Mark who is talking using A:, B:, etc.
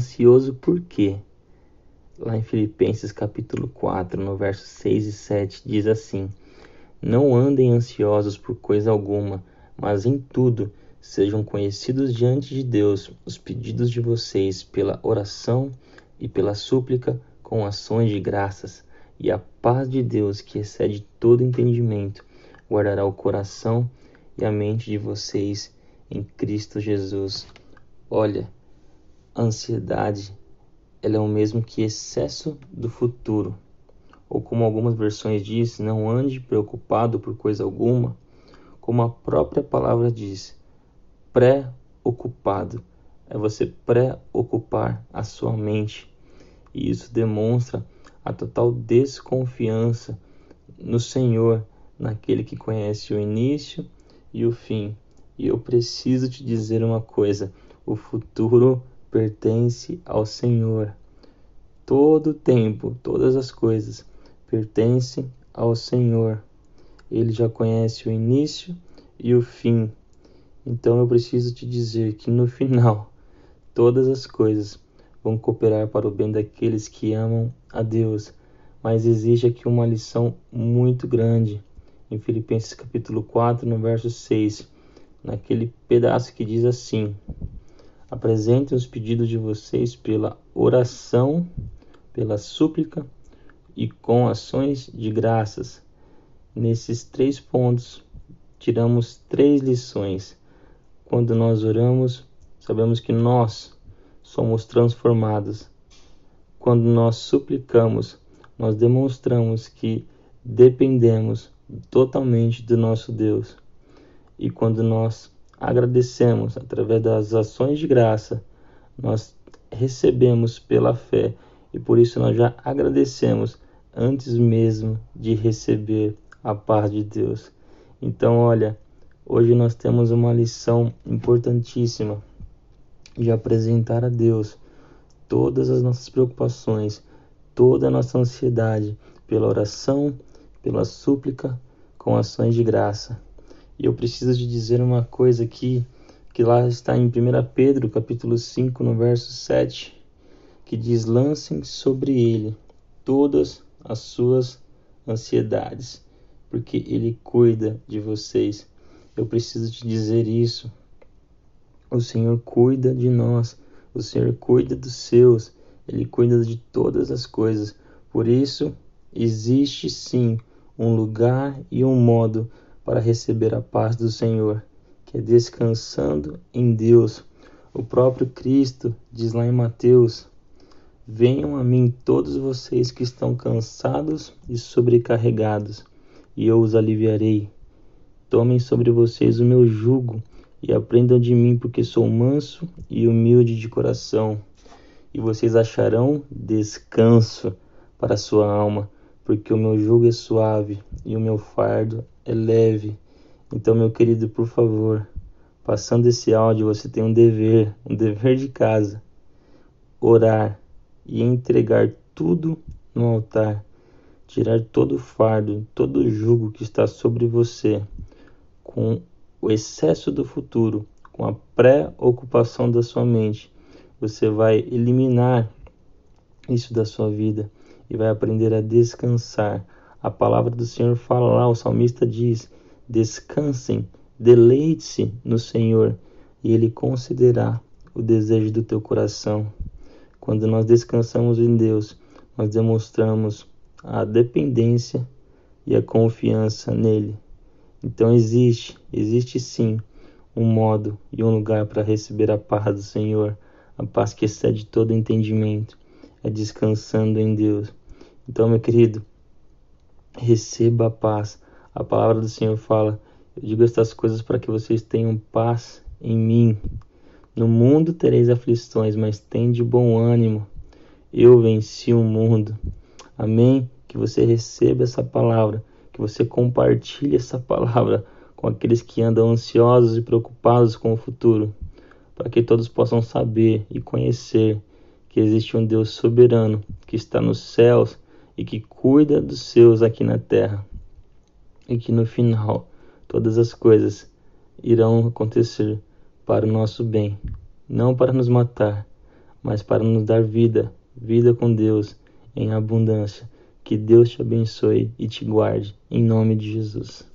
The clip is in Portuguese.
A: Ansioso por quê? Lá em Filipenses capítulo 4, no verso 6 e 7, diz assim: Não andem ansiosos por coisa alguma, mas em tudo sejam conhecidos diante de Deus os pedidos de vocês pela oração e pela súplica com ações de graças, e a paz de Deus, que excede todo entendimento, guardará o coração e a mente de vocês em Cristo Jesus. Olha, ansiedade ela é o mesmo que excesso do futuro. Ou como algumas versões diz, não ande preocupado por coisa alguma, como a própria palavra diz, pré-ocupado. É você pré-ocupar a sua mente. E isso demonstra a total desconfiança no Senhor, naquele que conhece o início e o fim. E eu preciso te dizer uma coisa: o futuro pertence ao Senhor. Todo o tempo, todas as coisas pertencem ao Senhor. Ele já conhece o início e o fim. Então eu preciso te dizer que no final, todas as coisas vão cooperar para o bem daqueles que amam a Deus. Mas existe aqui uma lição muito grande em Filipenses capítulo 4, no verso 6, naquele pedaço que diz assim: Apresentem os pedidos de vocês pela oração, pela súplica e com ações de graças. Nesses três pontos, tiramos três lições. Quando nós oramos, sabemos que nós somos transformados. Quando nós suplicamos, nós demonstramos que dependemos totalmente do nosso Deus. E quando nós agradecemos através das ações de graça, nós recebemos pela fé e por isso nós já agradecemos antes mesmo de receber a paz de Deus. Então, olha, hoje nós temos uma lição importantíssima de apresentar a Deus todas as nossas preocupações, toda a nossa ansiedade pela oração, pela súplica, com ações de graça. E eu preciso de dizer uma coisa aqui, que lá está em 1 Pedro, capítulo 5, no verso 7, que diz: "Lancem sobre ele todas as suas ansiedades, porque ele cuida de vocês". Eu preciso te dizer isso. O Senhor cuida de nós, o Senhor cuida dos seus, ele cuida de todas as coisas. Por isso, existe sim um lugar e um modo para receber a paz do Senhor, que é descansando em Deus. O próprio Cristo diz lá em Mateus: Venham a mim todos vocês que estão cansados e sobrecarregados, e eu os aliviarei. Tomem sobre vocês o meu jugo e aprendam de mim, porque sou manso e humilde de coração, e vocês acharão descanso para a sua alma, porque o meu jugo é suave e o meu fardo é leve. Então, meu querido, por favor, passando esse áudio, você tem um dever, um dever de casa: orar e entregar tudo no altar, tirar todo o fardo, todo o jugo que está sobre você, com o excesso do futuro, com a pré-ocupação da sua mente. Você vai eliminar isso da sua vida e vai aprender a descansar a palavra do Senhor fala lá, o salmista diz: Descansem, deleite-se no Senhor, e Ele concederá o desejo do teu coração. Quando nós descansamos em Deus, nós demonstramos a dependência e a confiança nele. Então existe, existe sim um modo e um lugar para receber a paz do Senhor, a paz que excede todo entendimento, é descansando em Deus. Então, meu querido, receba a paz. A palavra do Senhor fala: Eu digo estas coisas para que vocês tenham paz em mim. No mundo tereis aflições, mas tende bom ânimo. Eu venci o mundo. Amém? Que você receba essa palavra, que você compartilhe essa palavra com aqueles que andam ansiosos e preocupados com o futuro, para que todos possam saber e conhecer que existe um Deus soberano que está nos céus e que cuida dos seus aqui na terra, e que no final todas as coisas irão acontecer para o nosso bem, não para nos matar, mas para nos dar vida, vida com Deus em abundância. Que Deus te abençoe e te guarde, em nome de Jesus.